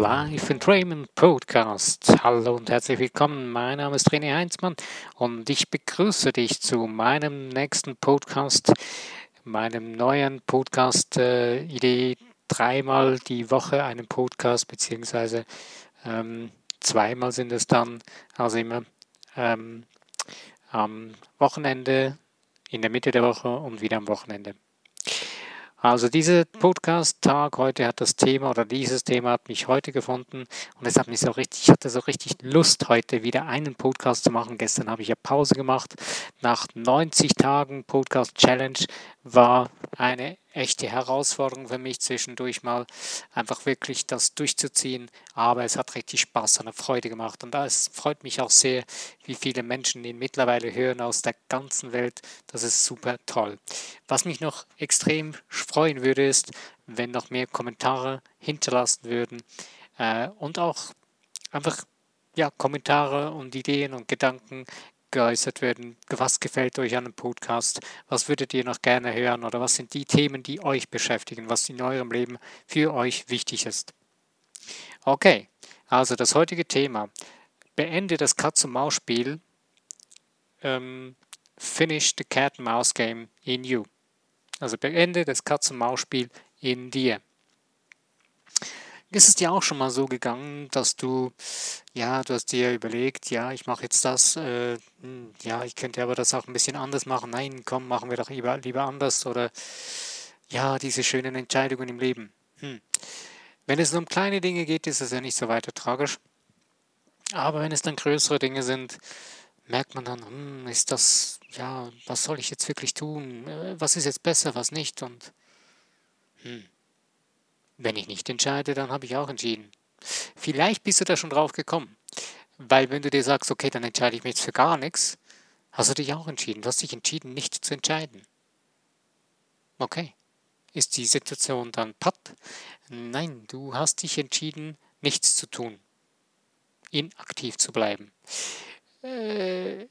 Live in Raymond Podcast. Hallo und herzlich willkommen. Mein Name ist René Heinzmann und ich begrüße dich zu meinem nächsten Podcast, meinem neuen Podcast-Idee. Äh, Dreimal die Woche einen Podcast, beziehungsweise ähm, zweimal sind es dann, also immer ähm, am Wochenende, in der Mitte der Woche und wieder am Wochenende. Also dieser Podcast-Tag heute hat das Thema oder dieses Thema hat mich heute gefunden und es hat mich so richtig, ich hatte so richtig Lust heute wieder einen Podcast zu machen. Gestern habe ich ja Pause gemacht. Nach 90 Tagen Podcast Challenge war eine echte Herausforderung für mich zwischendurch mal einfach wirklich das durchzuziehen. Aber es hat richtig Spaß und Freude gemacht. Und es freut mich auch sehr, wie viele Menschen ihn mittlerweile hören aus der ganzen Welt. Das ist super toll. Was mich noch extrem freuen würde, ist, wenn noch mehr Kommentare hinterlassen würden äh, und auch einfach ja, Kommentare und Ideen und Gedanken geäußert werden. Was gefällt euch an dem Podcast? Was würdet ihr noch gerne hören? Oder was sind die Themen, die euch beschäftigen? Was in eurem Leben für euch wichtig ist? Okay, also das heutige Thema. Beende das Katz-und-Maus-Spiel. Ähm, finish the Cat-and-Mouse Game in you. Also beende das Katz-und-Maus-Spiel in dir. Ist es dir auch schon mal so gegangen, dass du, ja, du hast dir überlegt, ja, ich mache jetzt das, äh, hm, ja, ich könnte aber das auch ein bisschen anders machen. Nein, komm, machen wir doch lieber, lieber anders. Oder ja, diese schönen Entscheidungen im Leben. Hm. Wenn es nur um kleine Dinge geht, ist es ja nicht so weiter tragisch. Aber wenn es dann größere Dinge sind, merkt man dann, hm, ist das, ja, was soll ich jetzt wirklich tun? Äh, was ist jetzt besser, was nicht? Und hm. Wenn ich nicht entscheide, dann habe ich auch entschieden. Vielleicht bist du da schon drauf gekommen. Weil wenn du dir sagst, okay, dann entscheide ich mich jetzt für gar nichts, hast du dich auch entschieden. Du hast dich entschieden, nicht zu entscheiden. Okay. Ist die Situation dann patt? Nein, du hast dich entschieden, nichts zu tun. Inaktiv zu bleiben. Äh,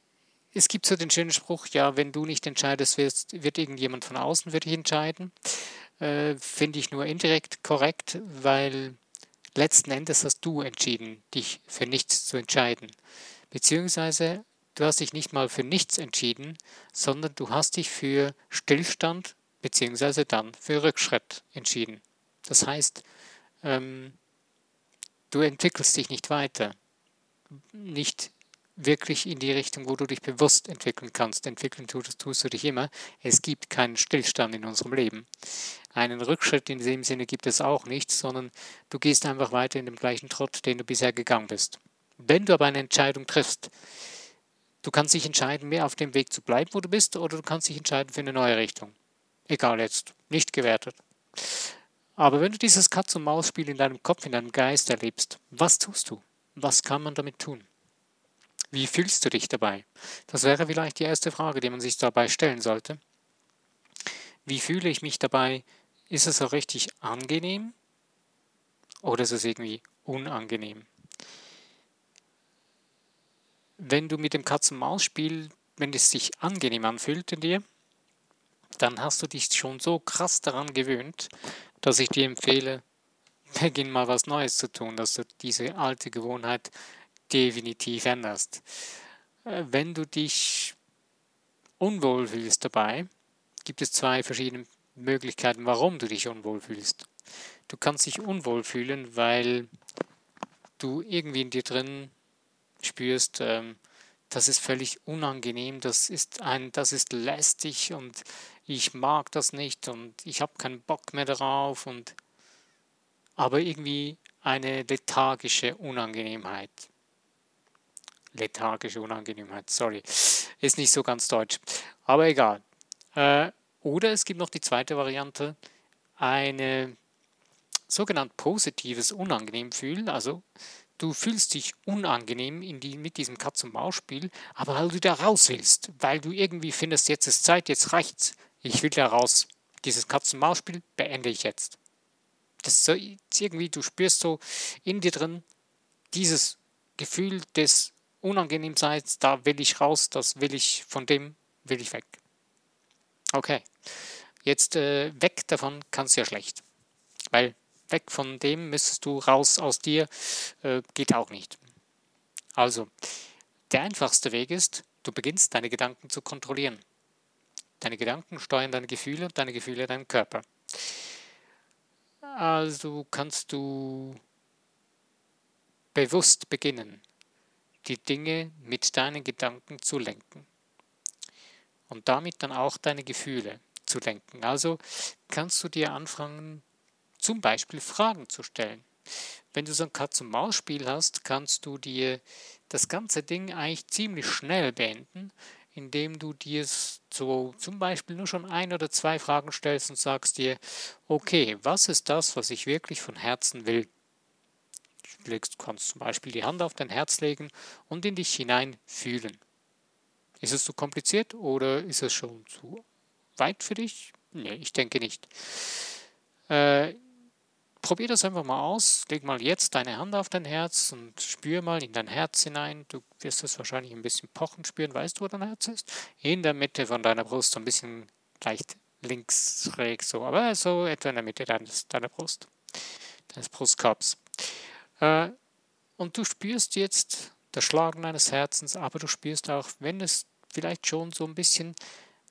es gibt so den schönen Spruch, ja, wenn du nicht entscheidest, wird, wird irgendjemand von außen für dich entscheiden äh, finde ich nur indirekt korrekt, weil letzten Endes hast du entschieden, dich für nichts zu entscheiden. Beziehungsweise du hast dich nicht mal für nichts entschieden, sondern du hast dich für Stillstand beziehungsweise dann für Rückschritt entschieden. Das heißt, ähm, du entwickelst dich nicht weiter. Nicht wirklich in die Richtung, wo du dich bewusst entwickeln kannst. Entwickeln tust, tust du dich immer. Es gibt keinen Stillstand in unserem Leben. Einen Rückschritt in dem Sinne gibt es auch nicht, sondern du gehst einfach weiter in dem gleichen Trott, den du bisher gegangen bist. Wenn du aber eine Entscheidung triffst, du kannst dich entscheiden, mehr auf dem Weg zu bleiben, wo du bist, oder du kannst dich entscheiden für eine neue Richtung. Egal jetzt, nicht gewertet. Aber wenn du dieses Katz-und-Maus-Spiel in deinem Kopf, in deinem Geist erlebst, was tust du? Was kann man damit tun? Wie fühlst du dich dabei? Das wäre vielleicht die erste Frage, die man sich dabei stellen sollte. Wie fühle ich mich dabei? Ist es so richtig angenehm oder ist es irgendwie unangenehm? Wenn du mit dem Katz-und-Maus-Spiel, wenn es sich angenehm anfühlt in dir, dann hast du dich schon so krass daran gewöhnt, dass ich dir empfehle, beginn mal was Neues zu tun, dass du diese alte Gewohnheit definitiv änderst. Äh, wenn du dich unwohl fühlst dabei, gibt es zwei verschiedene Möglichkeiten, warum du dich unwohl fühlst. Du kannst dich unwohl fühlen, weil du irgendwie in dir drin spürst, ähm, das ist völlig unangenehm, das ist ein, das ist lästig und ich mag das nicht und ich habe keinen Bock mehr darauf und aber irgendwie eine lethargische Unangenehmheit lethargische Unangenehmheit, sorry. Ist nicht so ganz deutsch. Aber egal. Äh, oder es gibt noch die zweite Variante, eine sogenannt positives unangenehm fühlen. Also du fühlst dich unangenehm die, mit diesem Katz-und-Maus-Spiel, aber weil du da raus willst, weil du irgendwie findest, jetzt ist Zeit, jetzt reicht's. Ich will da raus. Dieses Katz-und-Maus-Spiel beende ich jetzt. Das ist irgendwie, du spürst so in dir drin dieses Gefühl des unangenehm seid, da will ich raus, das will ich, von dem will ich weg. Okay, jetzt äh, weg davon kann es ja schlecht. Weil weg von dem, müsstest du raus aus dir, äh, geht auch nicht. Also, der einfachste Weg ist, du beginnst deine Gedanken zu kontrollieren. Deine Gedanken steuern deine Gefühle und deine Gefühle deinen Körper. Also kannst du bewusst beginnen, die Dinge mit deinen Gedanken zu lenken und damit dann auch deine Gefühle zu lenken. Also kannst du dir anfangen, zum Beispiel Fragen zu stellen. Wenn du so ein Katz-und-Maus-Spiel hast, kannst du dir das ganze Ding eigentlich ziemlich schnell beenden, indem du dir so zum Beispiel nur schon ein oder zwei Fragen stellst und sagst dir, okay, was ist das, was ich wirklich von Herzen will? Du kannst zum Beispiel die Hand auf dein Herz legen und in dich hinein fühlen. Ist es zu kompliziert oder ist es schon zu weit für dich? Nee, ich denke nicht. Äh, probier das einfach mal aus. Leg mal jetzt deine Hand auf dein Herz und spür mal in dein Herz hinein. Du wirst es wahrscheinlich ein bisschen pochen spüren. Weißt du, wo dein Herz ist? In der Mitte von deiner Brust, so ein bisschen leicht links schräg so, aber so etwa in der Mitte deines, deiner Brust, deines Brustkorbs. Äh, und du spürst jetzt das Schlagen deines Herzens, aber du spürst auch, wenn es vielleicht schon so ein bisschen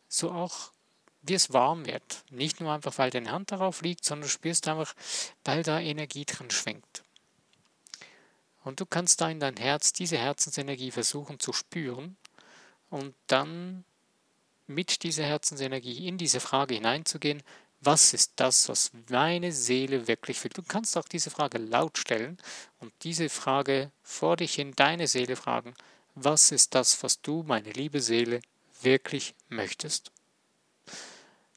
so auch wie es warm wird. Nicht nur einfach, weil deine Hand darauf liegt, sondern du spürst einfach, weil da Energie drin schwingt. Und du kannst da in dein Herz diese Herzensenergie versuchen zu spüren und dann mit dieser Herzensenergie in diese Frage hineinzugehen, was ist das, was meine Seele wirklich will? Du kannst auch diese Frage laut stellen und diese Frage vor dich in deine Seele fragen. Was ist das, was du, meine liebe Seele, wirklich möchtest?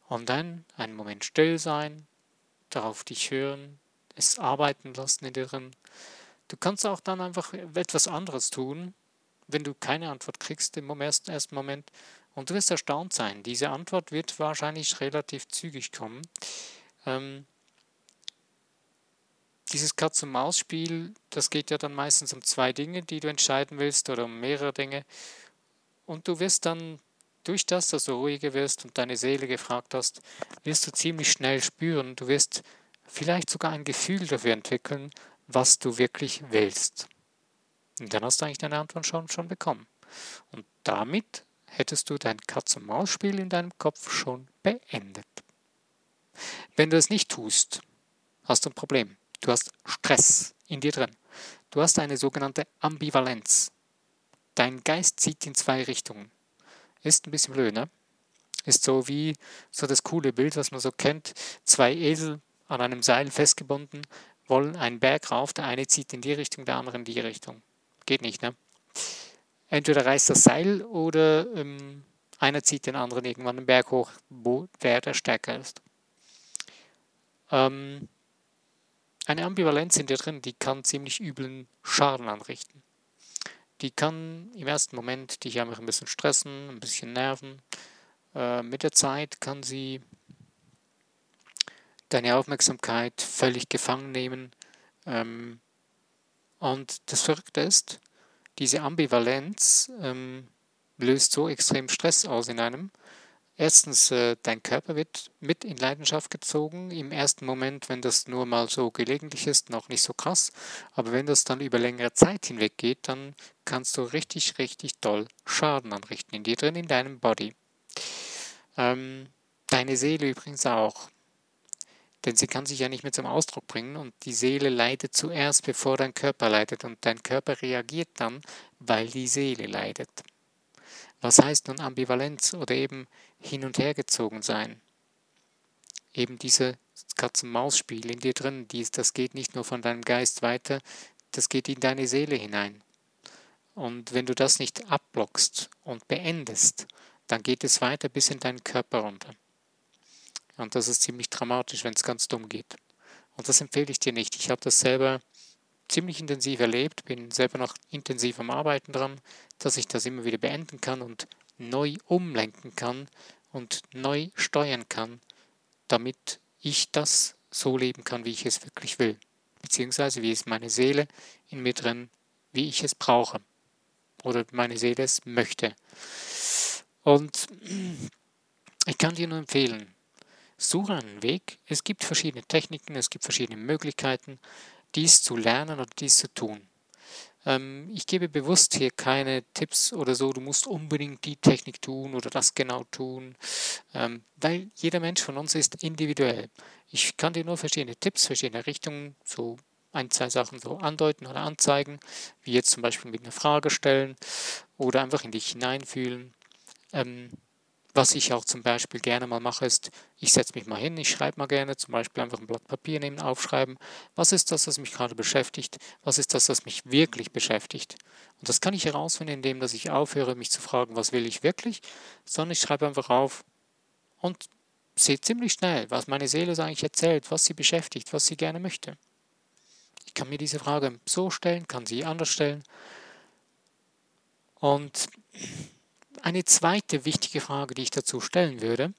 Und dann einen Moment still sein, darauf dich hören, es arbeiten lassen in dir drin. Du kannst auch dann einfach etwas anderes tun, wenn du keine Antwort kriegst im ersten Moment und du wirst erstaunt sein. Diese Antwort wird wahrscheinlich relativ zügig kommen. Ähm, dieses Katz-und-Maus-Spiel, das geht ja dann meistens um zwei Dinge, die du entscheiden willst oder um mehrere Dinge. Und du wirst dann durch das, dass du ruhiger wirst und deine Seele gefragt hast, wirst du ziemlich schnell spüren, du wirst vielleicht sogar ein Gefühl dafür entwickeln, was du wirklich willst. Und dann hast du eigentlich deine Antwort schon, schon bekommen. Und damit hättest du dein Katz-und-Maus-Spiel in deinem Kopf schon beendet. Wenn du es nicht tust, hast du ein Problem. Du hast Stress in dir drin. Du hast eine sogenannte Ambivalenz. Dein Geist zieht in zwei Richtungen. Ist ein bisschen blöd, ne? Ist so wie so das coole Bild, was man so kennt. Zwei Esel an einem Seil festgebunden, wollen einen Berg rauf. Der eine zieht in die Richtung, der andere in die Richtung. Geht nicht, ne? Entweder reißt das Seil oder ähm, einer zieht den anderen irgendwann den Berg hoch, wo wer der stärker ist. Ähm, eine Ambivalenz in dir drin, die kann ziemlich üblen Schaden anrichten. Die kann im ersten Moment dich einfach ein bisschen stressen, ein bisschen nerven. Äh, mit der Zeit kann sie deine Aufmerksamkeit völlig gefangen nehmen. Ähm, und das Verrückte ist, diese Ambivalenz ähm, löst so extrem Stress aus in einem. Erstens, äh, dein Körper wird mit in Leidenschaft gezogen. Im ersten Moment, wenn das nur mal so gelegentlich ist, noch nicht so krass. Aber wenn das dann über längere Zeit hinweg geht, dann kannst du richtig, richtig doll Schaden anrichten in dir drin, in deinem Body. Ähm, deine Seele übrigens auch. Denn sie kann sich ja nicht mehr zum Ausdruck bringen und die Seele leidet zuerst, bevor dein Körper leidet und dein Körper reagiert dann, weil die Seele leidet. Was heißt nun Ambivalenz oder eben hin und her gezogen sein? Eben diese Katz-und-Maus-Spiel in dir drin, dies, das geht nicht nur von deinem Geist weiter, das geht in deine Seele hinein. Und wenn du das nicht abblockst und beendest, dann geht es weiter bis in deinen Körper runter. Und das ist ziemlich dramatisch, wenn es ganz dumm geht. Und das empfehle ich dir nicht. Ich habe das selber ziemlich intensiv erlebt, bin selber noch intensiv am Arbeiten dran, dass ich das immer wieder beenden kann und neu umlenken kann und neu steuern kann, damit ich das so leben kann, wie ich es wirklich will. Beziehungsweise wie es meine Seele in mir drin, wie ich es brauche. Oder meine Seele es möchte. Und ich kann dir nur empfehlen, suche einen Weg. Es gibt verschiedene Techniken, es gibt verschiedene Möglichkeiten, dies zu lernen oder dies zu tun. Ähm, ich gebe bewusst hier keine Tipps oder so, du musst unbedingt die Technik tun oder das genau tun, ähm, weil jeder Mensch von uns ist individuell. Ich kann dir nur verschiedene Tipps, verschiedene Richtungen, so ein, zwei Sachen so andeuten oder anzeigen, wie jetzt zum Beispiel mit einer Frage stellen oder einfach in dich hineinfühlen. Ähm, was ich auch zum Beispiel gerne mal mache, ist, ich setze mich mal hin, ich schreibe mal gerne, zum Beispiel einfach ein Blatt Papier nehmen, aufschreiben, was ist das, was mich gerade beschäftigt, was ist das, was mich wirklich beschäftigt. Und das kann ich herausfinden, indem dass ich aufhöre, mich zu fragen, was will ich wirklich, sondern ich schreibe einfach auf und sehe ziemlich schnell, was meine Seele eigentlich erzählt, was sie beschäftigt, was sie gerne möchte. Ich kann mir diese Frage so stellen, kann sie anders stellen. Und eine zweite wichtige Frage, die ich dazu stellen würde,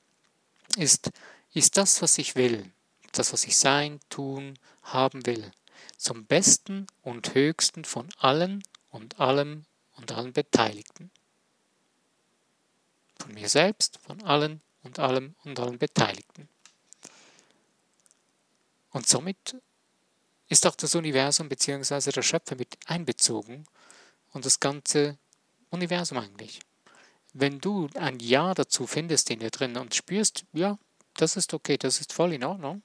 ist, ist das, was ich will, das, was ich sein, tun, haben will, zum Besten und Höchsten von allen und allem und allen Beteiligten? Von mir selbst, von allen und allem und allen Beteiligten. Und somit ist auch das Universum bzw. der Schöpfer mit einbezogen und das ganze Universum eigentlich. Wenn du ein Ja dazu findest in dir drin und spürst, ja, das ist okay, das ist voll in Ordnung,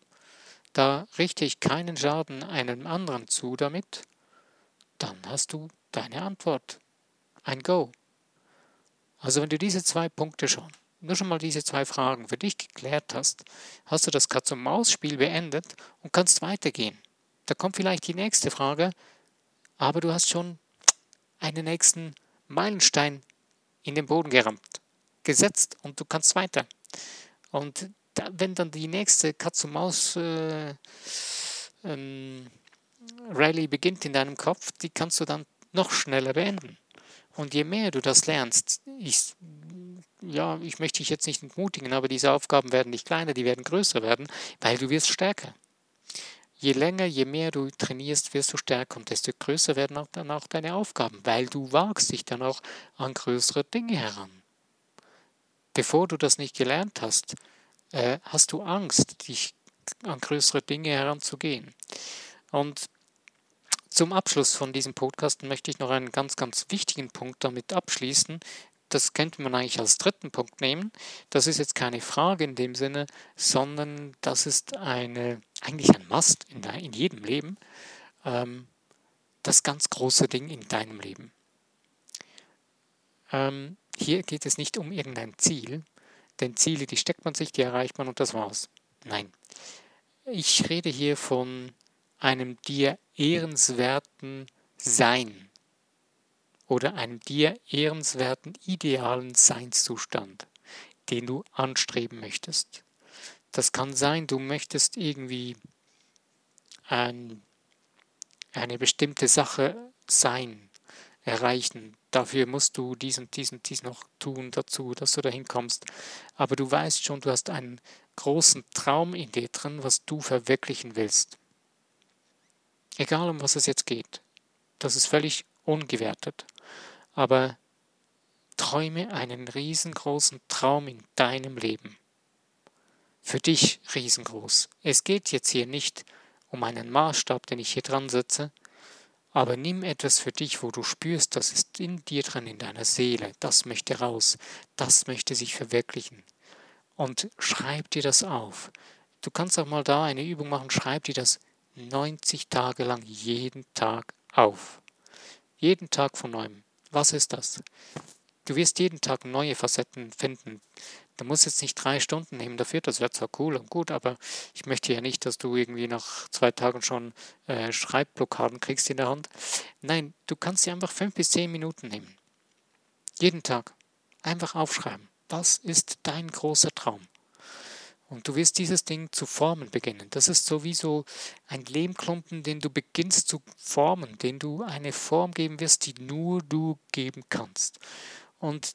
da richte ich keinen Schaden einem anderen zu damit, dann hast du deine Antwort. Ein Go. Also wenn du diese zwei Punkte schon, nur schon mal diese zwei Fragen für dich geklärt hast, hast du das Katz-und-Maus-Spiel beendet und kannst weitergehen. Da kommt vielleicht die nächste Frage, aber du hast schon einen nächsten Meilenstein in den Boden gerammt, gesetzt und du kannst weiter. Und da, wenn dann die nächste Katz-und-Maus äh, ähm, beginnt in deinem Kopf, die kannst du dann noch schneller beenden. Und je mehr du das lernst, ich, ja, ich möchte dich jetzt nicht entmutigen, aber diese Aufgaben werden nicht kleiner, die werden größer werden, weil du wirst stärker. Je länger, je mehr du trainierst, wirst du stärker und desto größer werden auch dann auch deine Aufgaben, weil du wagst dich dann auch an größere Dinge heran. Bevor du das nicht gelernt hast, äh, hast du Angst, dich an größere Dinge heranzugehen. Und zum Abschluss von diesem Podcast möchte ich noch einen ganz, ganz wichtigen Punkt damit abschließen, das könnte man eigentlich als dritten Punkt nehmen. Das ist jetzt keine Frage in dem Sinne, sondern das ist eine, eigentlich ein Must in, in jedem Leben. Ähm, das ganz große Ding in deinem Leben. Ähm, hier geht es nicht um irgendein Ziel, denn Ziele, die steckt man sich, die erreicht man und das war's. Nein. Ich rede hier von einem dir ehrenswerten Sein oder einem dir ehrenswerten idealen Seinszustand, den du anstreben möchtest. Das kann sein, du möchtest irgendwie ein, eine bestimmte Sache sein, erreichen. Dafür musst du dies und dies und dies noch tun dazu, dass du dahin kommst. Aber du weißt schon, du hast einen großen Traum in dir drin, was du verwirklichen willst. Egal um was es jetzt geht. Das ist völlig ungewertet aber träume einen riesengroßen Traum in deinem Leben. Für dich riesengroß. Es geht jetzt hier nicht um einen Maßstab, den ich hier dran setze, aber nimm etwas für dich, wo du spürst, das ist in dir drin, in deiner Seele, das möchte raus, das möchte sich verwirklichen. Und schreib dir das auf. Du kannst auch mal da eine Übung machen, schreib dir das 90 Tage lang jeden Tag auf. Jeden Tag von neuem. Was ist das? Du wirst jeden Tag neue Facetten finden. Du musst jetzt nicht drei Stunden nehmen dafür, das wäre zwar cool und gut, aber ich möchte ja nicht, dass du irgendwie nach zwei Tagen schon äh, Schreibblockaden kriegst in der Hand. Nein, du kannst dir einfach fünf bis zehn Minuten nehmen. Jeden Tag. Einfach aufschreiben. Was ist dein großer Traum? Und du wirst dieses Ding zu formen beginnen. Das ist sowieso ein Lehmklumpen, den du beginnst zu formen, den du eine Form geben wirst, die nur du geben kannst. Und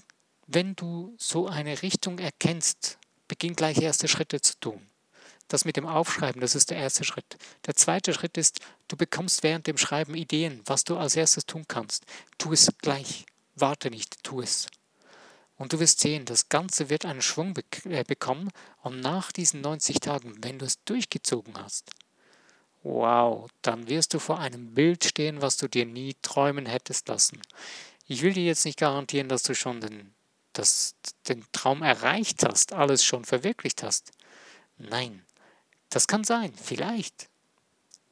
wenn du so eine Richtung erkennst, beginn gleich erste Schritte zu tun. Das mit dem Aufschreiben, das ist der erste Schritt. Der zweite Schritt ist, du bekommst während dem Schreiben Ideen, was du als erstes tun kannst. Tu es gleich. Warte nicht, tu es. Und du wirst sehen, das Ganze wird einen Schwung be äh, bekommen. Und nach diesen 90 Tagen, wenn du es durchgezogen hast, wow, dann wirst du vor einem Bild stehen, was du dir nie träumen hättest lassen. Ich will dir jetzt nicht garantieren, dass du schon den, das, den Traum erreicht hast, alles schon verwirklicht hast. Nein, das kann sein, vielleicht.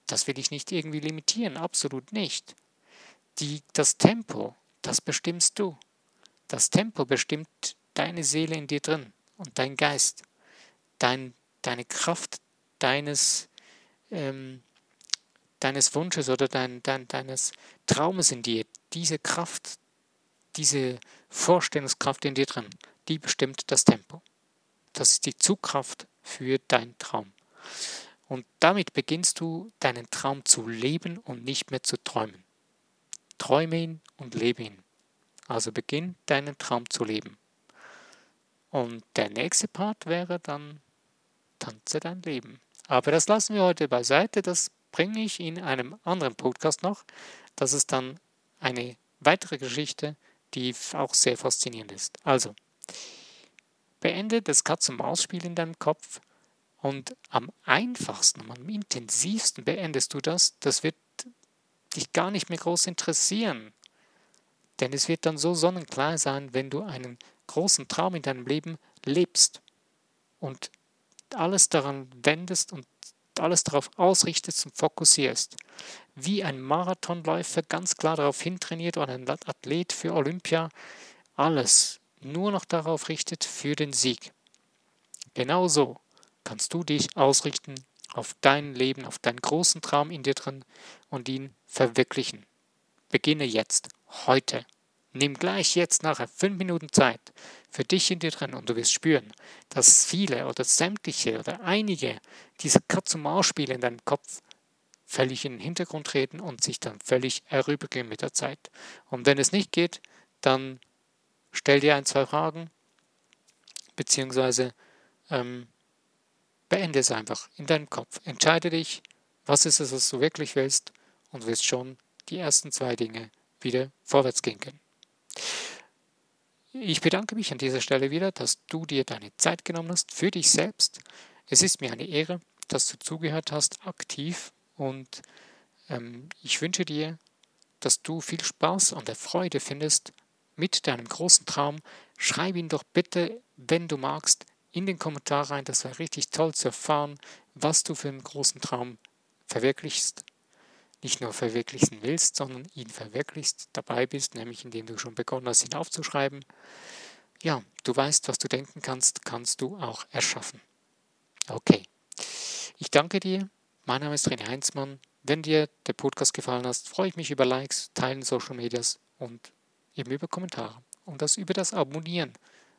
Das will ich nicht irgendwie limitieren, absolut nicht. Die, das Tempo, das bestimmst du. Das Tempo bestimmt deine Seele in dir drin und dein Geist, dein, deine Kraft deines, ähm, deines Wunsches oder dein, dein, deines Traumes in dir. Diese Kraft, diese Vorstellungskraft in dir drin, die bestimmt das Tempo. Das ist die Zugkraft für deinen Traum. Und damit beginnst du deinen Traum zu leben und nicht mehr zu träumen. Träume ihn und lebe ihn. Also beginn deinen Traum zu leben. Und der nächste Part wäre dann Tanze dein Leben. Aber das lassen wir heute beiseite, das bringe ich in einem anderen Podcast noch. Das ist dann eine weitere Geschichte, die auch sehr faszinierend ist. Also, beende das Katz-und-Maus-Spiel in deinem Kopf und am einfachsten, am intensivsten beendest du das. Das wird dich gar nicht mehr groß interessieren. Denn es wird dann so sonnenklar sein, wenn du einen großen Traum in deinem Leben lebst und alles daran wendest und alles darauf ausrichtest und fokussierst. Wie ein Marathonläufer ganz klar darauf hintrainiert oder ein Athlet für Olympia, alles nur noch darauf richtet für den Sieg. Genauso kannst du dich ausrichten auf dein Leben, auf deinen großen Traum in dir drin und ihn verwirklichen. Beginne jetzt, heute. Nimm gleich jetzt nachher fünf Minuten Zeit für dich in dir drin und du wirst spüren, dass viele oder sämtliche oder einige dieser Katz-und-Maus-Spiele in deinem Kopf völlig in den Hintergrund treten und sich dann völlig erübergehen mit der Zeit. Und wenn es nicht geht, dann stell dir ein, zwei Fragen, beziehungsweise ähm, beende es einfach in deinem Kopf. Entscheide dich, was ist es, was du wirklich willst und wirst schon die ersten zwei Dinge wieder vorwärts gehen können. Ich bedanke mich an dieser Stelle wieder, dass du dir deine Zeit genommen hast für dich selbst. Es ist mir eine Ehre, dass du zugehört hast, aktiv. Und ähm, ich wünsche dir, dass du viel Spaß und Freude findest mit deinem großen Traum. Schreib ihn doch bitte, wenn du magst, in den Kommentar rein. Das wäre richtig toll zu erfahren, was du für einen großen Traum verwirklichst nicht nur verwirklichen willst, sondern ihn verwirklichst, dabei bist, nämlich indem du schon begonnen hast, ihn aufzuschreiben. Ja, du weißt, was du denken kannst, kannst du auch erschaffen. Okay. Ich danke dir. Mein Name ist René Heinzmann. Wenn dir der Podcast gefallen hat, freue ich mich über Likes, Teilen Social Medias und eben über Kommentare und das über das Abonnieren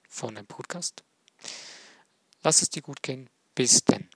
von dem Podcast. Lass es dir gut gehen. Bis denn.